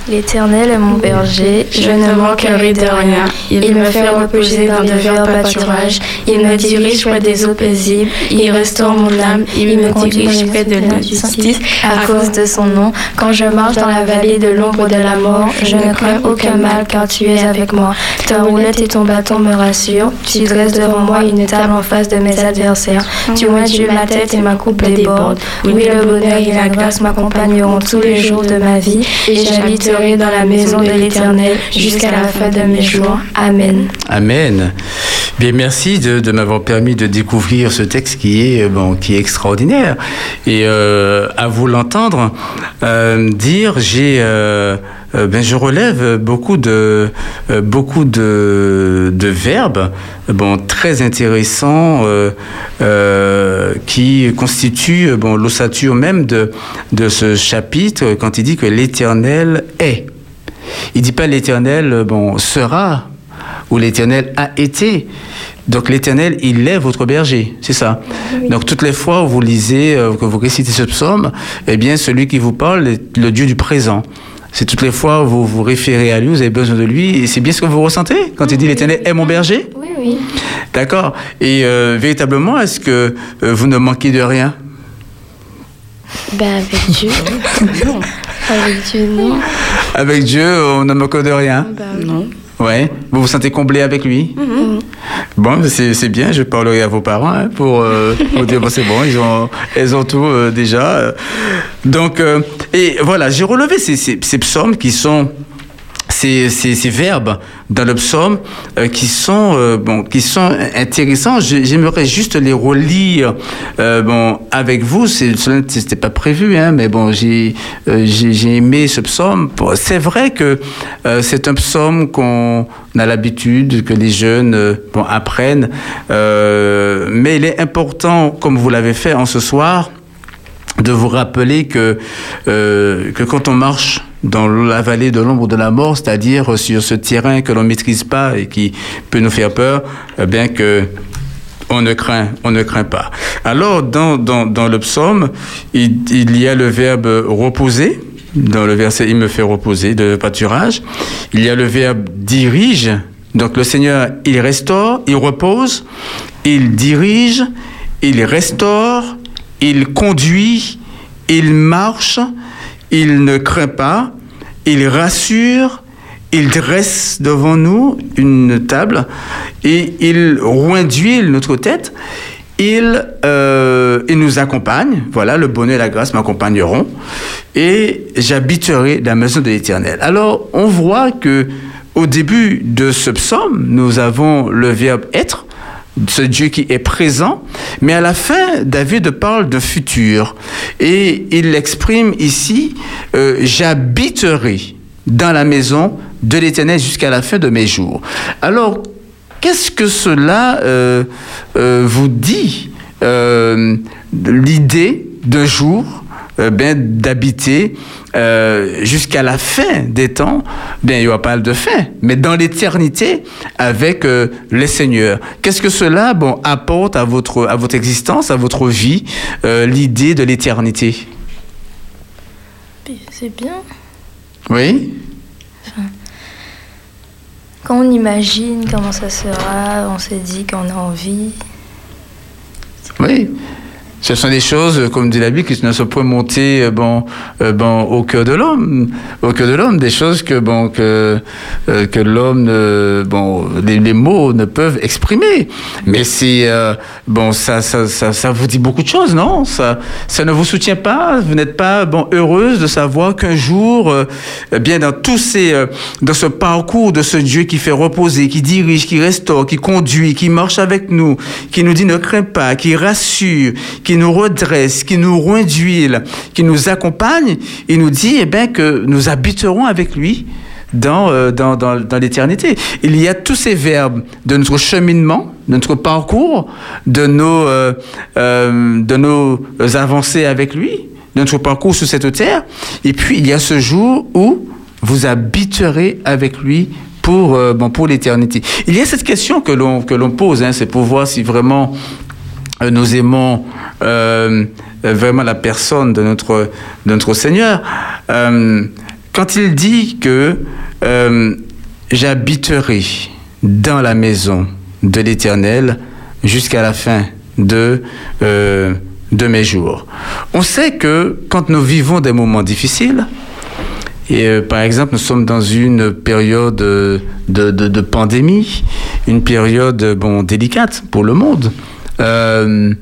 L'éternel est mon berger, je ne manquerai de rien. Il me fait reposer dans de verts pâturages, il me dirige près des eaux paisibles, il restaure mon âme, il me dirige près de la justice. à cause de son nom. Quand je marche dans la vallée de l'ombre de la mort, je ne crains aucun mal car tu es avec moi. Ta roulette et ton bâton me rassurent, tu dresses devant moi une table en face de mes adversaires. Tu Dieu ma tête et ma coupe déborde. Oui, le bonheur et la grâce m'accompagneront tous les jours de ma vie et j'habiterai dans la maison de l'Éternel jusqu'à la fin de mes jours. Amen. Amen. Bien, merci de, de m'avoir permis de découvrir ce texte qui est, euh, bon, qui est extraordinaire. Et euh, à vous l'entendre euh, dire, j'ai, euh, euh, ben, je relève beaucoup de, euh, beaucoup de, de verbes, bon, très intéressants, euh, euh, qui constituent, bon, l'ossature même de, de ce chapitre quand il dit que l'Éternel est. Il dit pas l'Éternel, bon, sera où l'Éternel a été. Donc l'Éternel, il est votre berger, c'est ça. Donc toutes les fois où vous lisez, euh, que vous récitez ce psaume, eh bien celui qui vous parle est le Dieu du présent. C'est toutes les fois où vous vous référez à lui, vous avez besoin de lui, et c'est bien ce que vous ressentez quand il dit l'Éternel est mon berger? Oui, oui. D'accord. Et euh, véritablement, est-ce que euh, vous ne manquez de rien? Ben avec Dieu. [LAUGHS] avec Dieu, non. Avec Dieu, on ne manque de rien Ben, Non. Ouais. Vous vous sentez comblé avec lui? Bon, c'est bien, je parlerai à vos parents hein, pour euh, vous dire, bon, c'est bon, ils ont, elles ont tout euh, déjà. Donc, euh, et voilà, j'ai relevé ces, ces, ces psaumes qui sont ces, verbes dans le psaume euh, qui sont euh, bon qui sont intéressants. J'aimerais juste les relire euh, bon avec vous. C'était pas prévu hein, mais bon j'ai j'ai aimé ce psaume. C'est vrai que c'est un psaume qu'on a l'habitude que les jeunes bon, apprennent mais il est important comme vous l'avez fait en ce soir de vous rappeler que, que quand on marche dans la vallée de l'ombre de la mort, c'est-à-dire sur ce terrain que l'on maîtrise pas et qui peut nous faire peur, eh bien que on ne craint, on ne craint pas. Alors, dans, dans, dans le psaume, il, il y a le verbe reposer. Dans le verset, il me fait reposer de pâturage. Il y a le verbe dirige. Donc, le Seigneur, il restaure, il repose, il dirige, il restaure, il conduit, il marche, il ne craint pas, il rassure, il dresse devant nous une table et il roint notre tête. Il, euh, il nous accompagne. Voilà, le bonheur et la grâce m'accompagneront. Et j'habiterai la maison de l'Éternel. Alors, on voit que au début de ce psaume, nous avons le verbe être ce Dieu qui est présent, mais à la fin, David parle de futur. Et il exprime ici, euh, j'habiterai dans la maison de l'Éternel jusqu'à la fin de mes jours. Alors, qu'est-ce que cela euh, euh, vous dit L'idée d'un jour euh, ben, d'habiter euh, jusqu'à la fin des temps, bien, il n'y aura pas de fin, mais dans l'éternité avec euh, le Seigneur. Qu'est-ce que cela bon, apporte à votre, à votre existence, à votre vie, euh, l'idée de l'éternité? C'est bien. Oui Quand on imagine comment ça sera, on se dit qu'on a envie. Oui. Ce sont des choses, euh, comme dit la Bible, qui ne sont pas montées euh, bon, euh, bon, au cœur de l'homme. Au cœur de l'homme, des choses que, bon, que, que l'homme, bon, les, mots ne peuvent exprimer. Mais c'est, bon, ça, ça, ça, vous dit beaucoup de choses, non? Ça, ça ne vous soutient pas? Vous n'êtes pas, bon, heureuse de savoir qu'un jour, eh bien, dans tous ces, dans ce parcours de ce Dieu qui fait reposer, qui dirige, qui restaure, qui conduit, qui marche avec nous, qui nous dit ne crains pas, qui rassure, qui nous redresse, qui nous d'huile, qui nous accompagne, il nous dit eh bien, que nous habiterons avec lui dans, euh, dans, dans, dans l'éternité. Il y a tous ces verbes de notre cheminement, de notre parcours, de nos, euh, euh, de nos avancées avec lui, de notre parcours sur cette terre. Et puis, il y a ce jour où vous habiterez avec lui pour, bon, pour l'éternité. Il y a cette question que l'on, que l'on pose, hein, c'est pour voir si vraiment nous aimons euh, euh, vraiment la personne de notre, Seigneur. Euh, quand il dit que euh, j'habiterai dans la maison de l'Éternel jusqu'à la fin de, euh, de mes jours. On sait que quand nous vivons des moments difficiles, et euh, par exemple, nous sommes dans une période euh, de, de, pandémie, une période euh, bon, délicate pour le monde. Euh,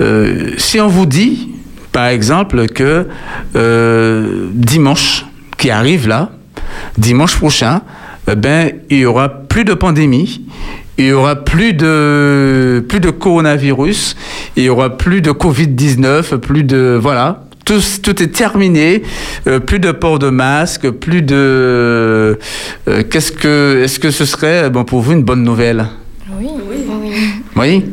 euh, si on vous dit, par exemple, que euh, dimanche qui arrive là, dimanche prochain, eh ben, il y aura plus de pandémie, il y aura plus de, plus de coronavirus, il y aura plus de Covid-19, plus de... Voilà, tout, tout est terminé, euh, plus de port de masque, plus de... euh, qu'est-ce que... Est-ce que ce serait, bon, pour vous, une bonne nouvelle? Oui, Oui. Oui?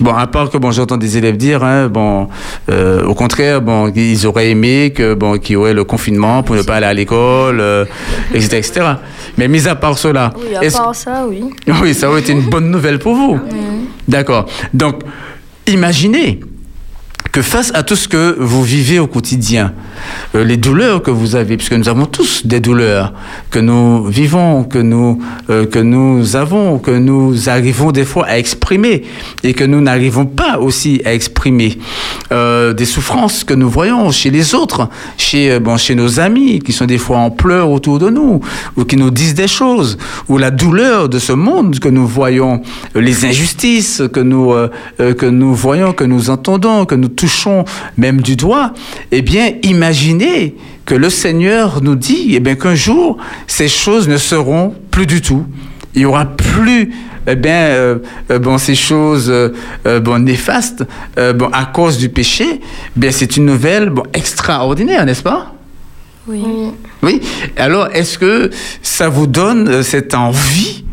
Bon, à part que bon, j'entends des élèves dire, hein, bon, euh, au contraire, bon, ils auraient aimé que bon, qu'il y aurait le confinement pour ne pas aller à l'école, etc., etc. Mais mis à part cela, oui, à part ça, oui. Oui, ça aurait été une bonne nouvelle pour vous. D'accord. Donc, imaginez que face à tout ce que vous vivez au quotidien, euh, les douleurs que vous avez, puisque nous avons tous des douleurs que nous vivons, que nous, euh, que nous avons, que nous arrivons des fois à exprimer et que nous n'arrivons pas aussi à exprimer, euh, des souffrances que nous voyons chez les autres, chez, bon, chez nos amis qui sont des fois en pleurs autour de nous, ou qui nous disent des choses, ou la douleur de ce monde que nous voyons, les injustices que nous, que nous voyons, que nous entendons, que nous touchons même du doigt, eh bien, imaginez que le Seigneur nous dit eh bien, qu'un jour, ces choses ne seront plus du tout. Il y aura plus eh bien, euh, euh, bon, ces choses euh, bon, néfastes bon, à cause du péché. Eh bien, c'est une nouvelle bon, extraordinaire, n'est-ce pas? Oui. Oui. Alors, est-ce que ça vous donne cette envie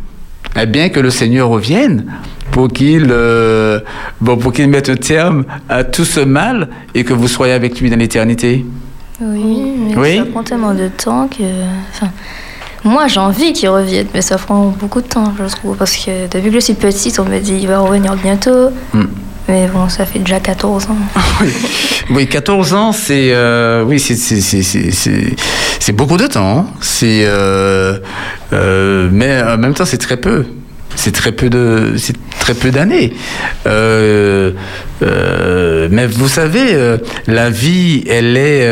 eh bien, que le Seigneur revienne? Pour qu'il euh, bon, pour qu'il mette un terme à tout ce mal et que vous soyez avec lui dans l'éternité Oui, mais ça prend tellement de temps que... moi, j'ai envie qu'il revienne, mais ça prend beaucoup de temps, je trouve, parce que depuis que je suis petite, on me dit il va revenir bientôt. Hmm. Mais bon, ça fait déjà 14 ans. [LAUGHS] oui. 14 ans, c'est euh, oui, c'est beaucoup de temps. Hein. C'est euh, mais en même temps, c'est très peu. C'est très peu de, c'est très peu d'années. Euh, euh, mais vous savez, euh, la vie, elle est,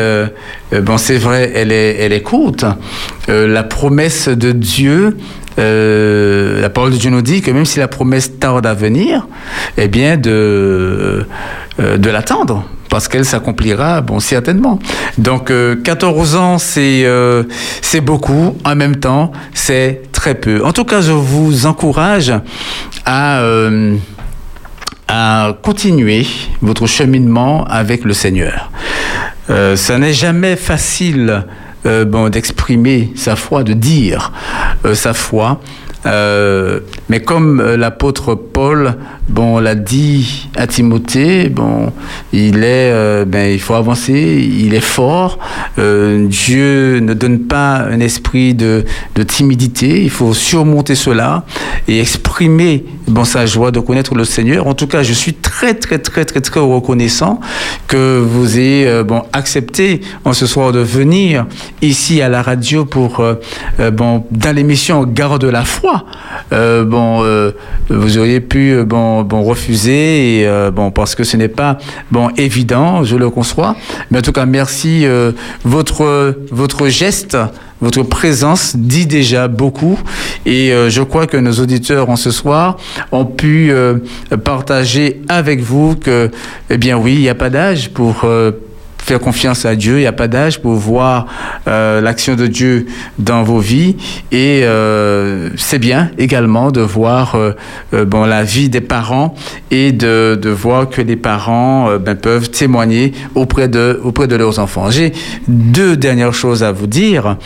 bon, c'est vrai, elle est, elle est courte. la promesse de Dieu, la parole de Dieu nous dit que même si la promesse tarde à venir, eh bien, de, de l'attendre parce qu'elle s'accomplira, bon, certainement. Donc, 14 ans, c'est c'est beaucoup. En même temps, c'est peu. En tout cas, je vous encourage à, euh, à continuer votre cheminement avec le Seigneur. Euh, ça n'est jamais facile euh, bon, d'exprimer sa foi, de dire sa foi. Mais comme l'apôtre Paul bon, l'a dit à Timothée, bon, il est, euh, ben, il faut avancer, il est fort. Euh, Dieu ne donne pas un esprit de, de, timidité. Il faut surmonter cela et exprimer, bon, sa joie de connaître le Seigneur. En tout cas, je suis très, très, très, très, très reconnaissant que vous ayez, euh, bon, accepté en ce soir de venir ici à la radio pour, bon, dans l'émission Garde de la foi. Bon, vous auriez pu, bon, bon, refusé et euh, bon parce que ce n'est pas bon évident, je le conçois. Mais en tout cas, merci euh, votre votre geste. Votre présence dit déjà beaucoup et euh, je crois que nos auditeurs en ce soir ont pu partager avec vous que, eh bien oui, il n'y a pas d'âge pour faire confiance à Dieu. Il n'y a pas d'âge pour voir euh, l'action de Dieu dans vos vies. Et euh, c'est bien également de voir euh, bon, la vie des parents et de, de voir que les parents ben, peuvent témoigner auprès de, auprès de leurs enfants. J'ai deux dernières choses à vous dire.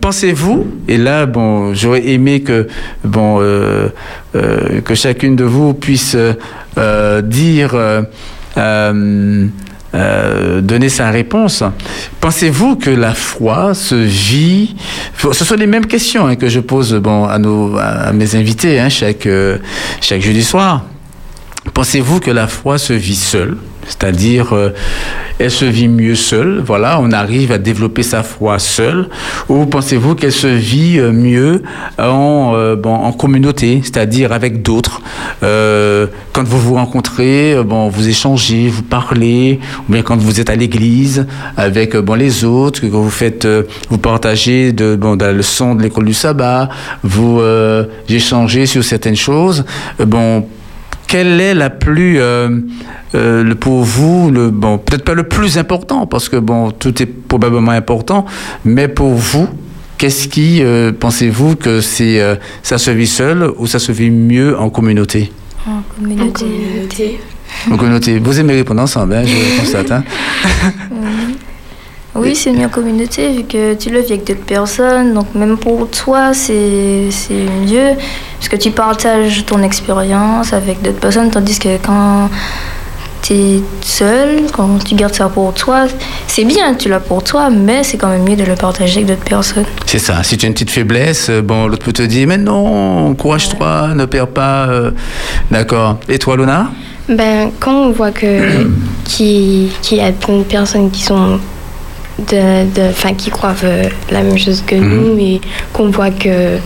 Pensez-vous, et là, bon, j'aurais aimé que, bon, que chacune de vous puisse dire donner sa réponse. Pensez-vous que la foi se vit? Ce sont les mêmes questions hein, que je pose bon, à, nos, à mes invités hein, chaque, euh, chaque jeudi soir. Pensez-vous que la foi se vit seule? C'est-à-dire, euh, elle se vit mieux seule, voilà, on arrive à développer sa foi seule, ou pensez-vous qu'elle se vit euh, mieux en, euh, en communauté, c'est-à-dire avec d'autres Quand vous vous rencontrez, bon, vous échangez, vous parlez, ou bien quand vous êtes à l'église avec les autres, que vous faites, vous partagez de, bon, de la leçon de l'école du sabbat, vous échangez sur certaines choses, bon, quelle est la plus, euh, euh, pour vous, le, bon, peut-être pas le plus important, parce que bon, tout est probablement important, mais pour vous, qu'est-ce qui, euh, pensez-vous que c'est, ça se vit seul ou ça se vit mieux en communauté En communauté. En communauté. Vous aimez répondre ensemble, hein, je constate. Hein? [LAUGHS] Oui, c'est mieux en communauté vu que tu le vis avec d'autres personnes. Donc même pour toi, c'est mieux parce que tu partages ton expérience avec d'autres personnes. Tandis que quand tu es seul, quand tu gardes ça pour toi, c'est bien, tu l'as pour toi, mais c'est quand même mieux de le partager avec d'autres personnes. C'est ça. Si tu as une petite faiblesse, euh, bon, l'autre peut te dire, mais non, courage-toi, ne perds pas. Euh, d'accord. Et toi, Luna Ben, quand on voit que [CLEARS THROAT] qu'il y a des personnes qui sont de, de qui croient la même chose que mhm. nous et qu'on voit que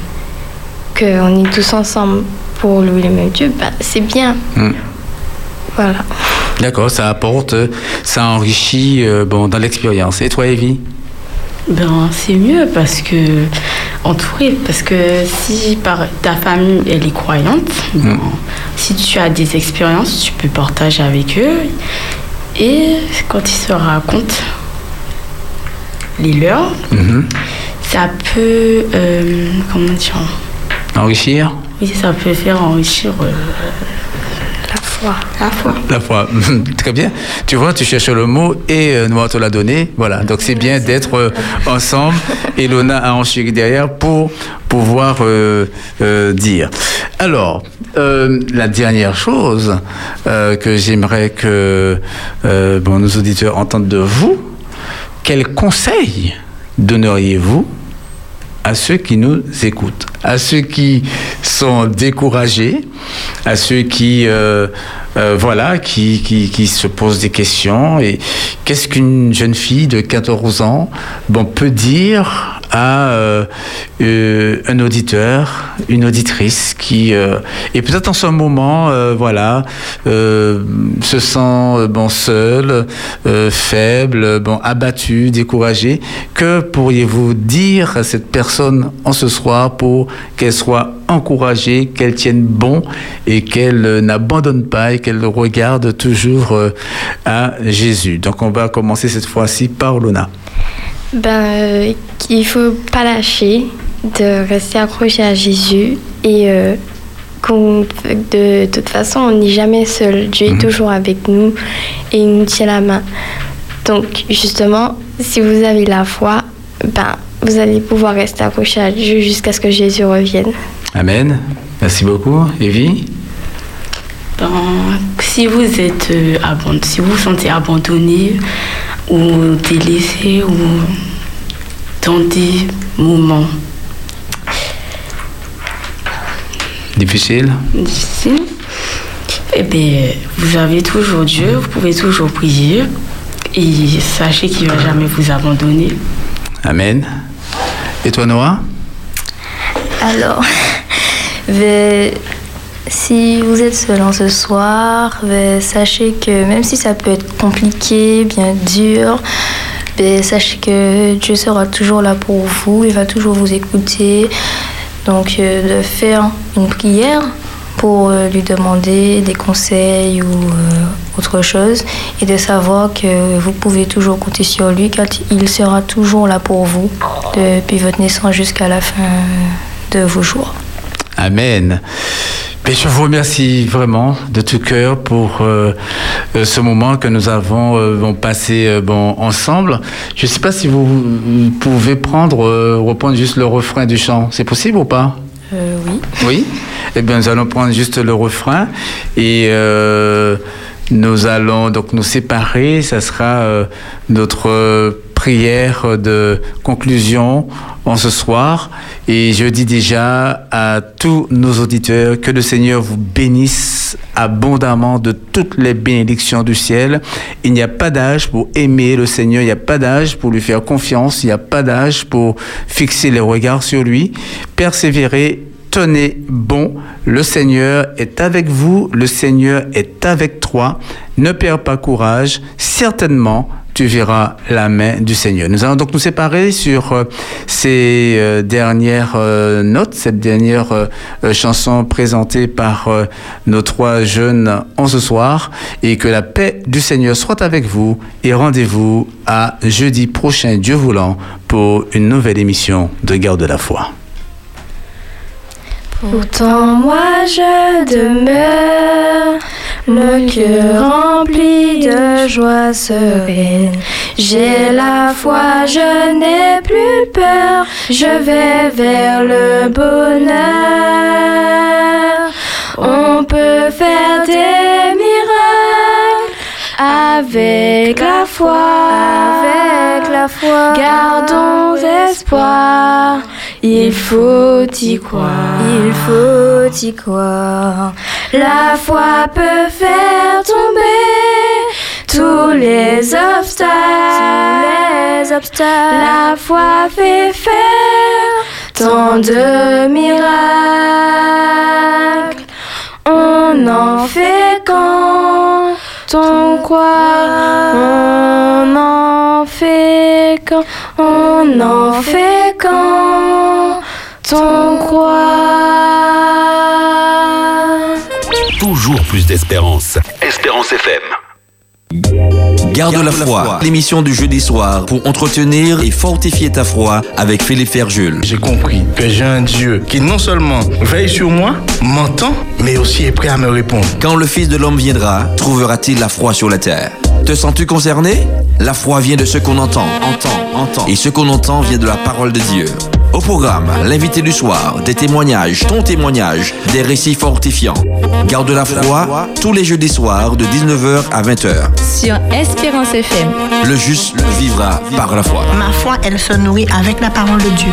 qu'on est tous ensemble pour louer le même Dieu, bah, c'est bien. Mhm. Voilà. D'accord, ça apporte, ça enrichit euh, bon, dans l'expérience. Et toi, Evie? Ben, c'est mieux parce que entouré parce que si par ta famille elle est croyante mhm. si tu as des expériences tu peux partager avec eux et quand ils se racontent les leurs. Mhm. Ça peut, euh, comment dire Enrichir Oui, ça peut faire enrichir euh, la foi. La foi. La foi. [LAUGHS] Très bien. Tu vois, tu cherches le mot et euh, Noah te l'a donné. Voilà. Donc c'est bien d'être euh, ensemble [LAUGHS] et Lona a ensuite derrière pour pouvoir dire. Alors, la dernière chose que j'aimerais que bon, nos auditeurs entendent de vous, quel conseil donneriez-vous à ceux qui nous écoutent, à ceux qui sont découragés, à ceux qui, euh, euh, voilà, qui, qui, se posent des questions. Et qu'est-ce qu'une jeune fille de 14 ans bon, peut dire à euh, euh, un auditeur, une auditrice qui euh, est peut-être en ce moment, voilà, se sent bon seul, faible, bon abattu, découragé. Que pourriez-vous dire à cette personne en ce soir pour qu'elle soit encouragée, qu'elle tienne bon et qu'elle n'abandonne pas et qu'elle regarde toujours à Jésus. Donc on va commencer cette fois-ci par Luna. Ben, euh, il faut pas lâcher, de rester accroché à Jésus et euh, de, toute façon, on n'est jamais seul. Dieu est mhm. toujours avec nous et il nous tient la main. Donc, justement, si vous avez la foi, ben, vous allez pouvoir rester accroché à Dieu jusqu'à ce que Jésus revienne. Amen. Merci beaucoup. Evie ben, si vous êtes euh, si vous vous sentez abandonné, ou délaissé ou dans des moments difficiles. Difficiles. Eh bien, vous avez toujours Dieu, vous pouvez toujours prier et sachez qu'il ne va jamais vous abandonner. Amen. Et toi, Noah Alors, si vous êtes seul en ce soir, sachez que même si ça peut être compliqué, bien dur, sachez que Dieu sera toujours là pour vous, il va toujours vous écouter. Donc euh, de faire une prière pour euh, lui demander des conseils ou euh, autre chose et de savoir que vous pouvez toujours compter sur lui car il sera toujours là pour vous depuis votre naissance jusqu'à la fin de vos jours. Amen je vous remercie vraiment de tout cœur pour euh, ce moment que nous avons passé ensemble. Je ne sais pas si vous, pouvez prendre, reprendre juste le refrain du chant. C'est possible ou pas? Oui. Oui Eh bien, nous allons prendre juste le refrain et nous allons donc nous séparer. Ça sera notre prière de conclusion en ce soir. Et je dis déjà à tous nos auditeurs que le Seigneur vous bénisse abondamment de toutes les bénédictions du ciel. Il n'y a pas d'âge pour aimer le Seigneur, il n'y a pas d'âge pour lui faire confiance, il n'y a pas d'âge pour fixer les regards sur lui. Persévérer tenez bon, le Seigneur est avec vous, le Seigneur est avec toi. Ne perds pas courage, certainement tu verras la main du Seigneur. Nous allons donc nous séparer sur euh, ces euh, dernières euh, notes, cette dernière chanson présentée par nos trois jeunes en ce soir, et que la paix du Seigneur soit avec vous, et rendez-vous à jeudi prochain, Dieu voulant, pour une nouvelle émission de Garde de la foi. Pourtant moi je demeure, le cœur rempli de joie sereine. J'ai la foi, je n'ai plus peur, je vais vers le bonheur. On peut faire des miracles avec la foi, avec la foi. Gardons espoir. Il faut y croire, il faut y croire. La foi peut faire tomber tous les obstacles. les obstacles. La foi fait faire tant de miracles. On en fait quand on croit. On en fait quand on en fait quand on croit? Toujours plus d'espérance. Espérance FM. Garde la foi, l'émission du jeudi soir pour entretenir et fortifier ta foi avec Philippe Ferjul. J'ai compris que j'ai un Dieu qui non seulement veille sur moi, m'entend, mais aussi est prêt à me répondre. Quand le Fils de l'homme viendra, trouvera-t-il la foi sur la terre? Te sens-tu concerné? La foi vient de ce qu'on entend, entend, entend. Et ce qu'on entend vient de la parole de Dieu. Au programme, l'invité du soir, des témoignages, ton témoignage, des récits fortifiants. Garde la foi tous les jeudis soirs de 19h à 20h. Sur Espérance FM. Le juste vivra par la foi. Ma foi, elle se nourrit avec la parole de Dieu.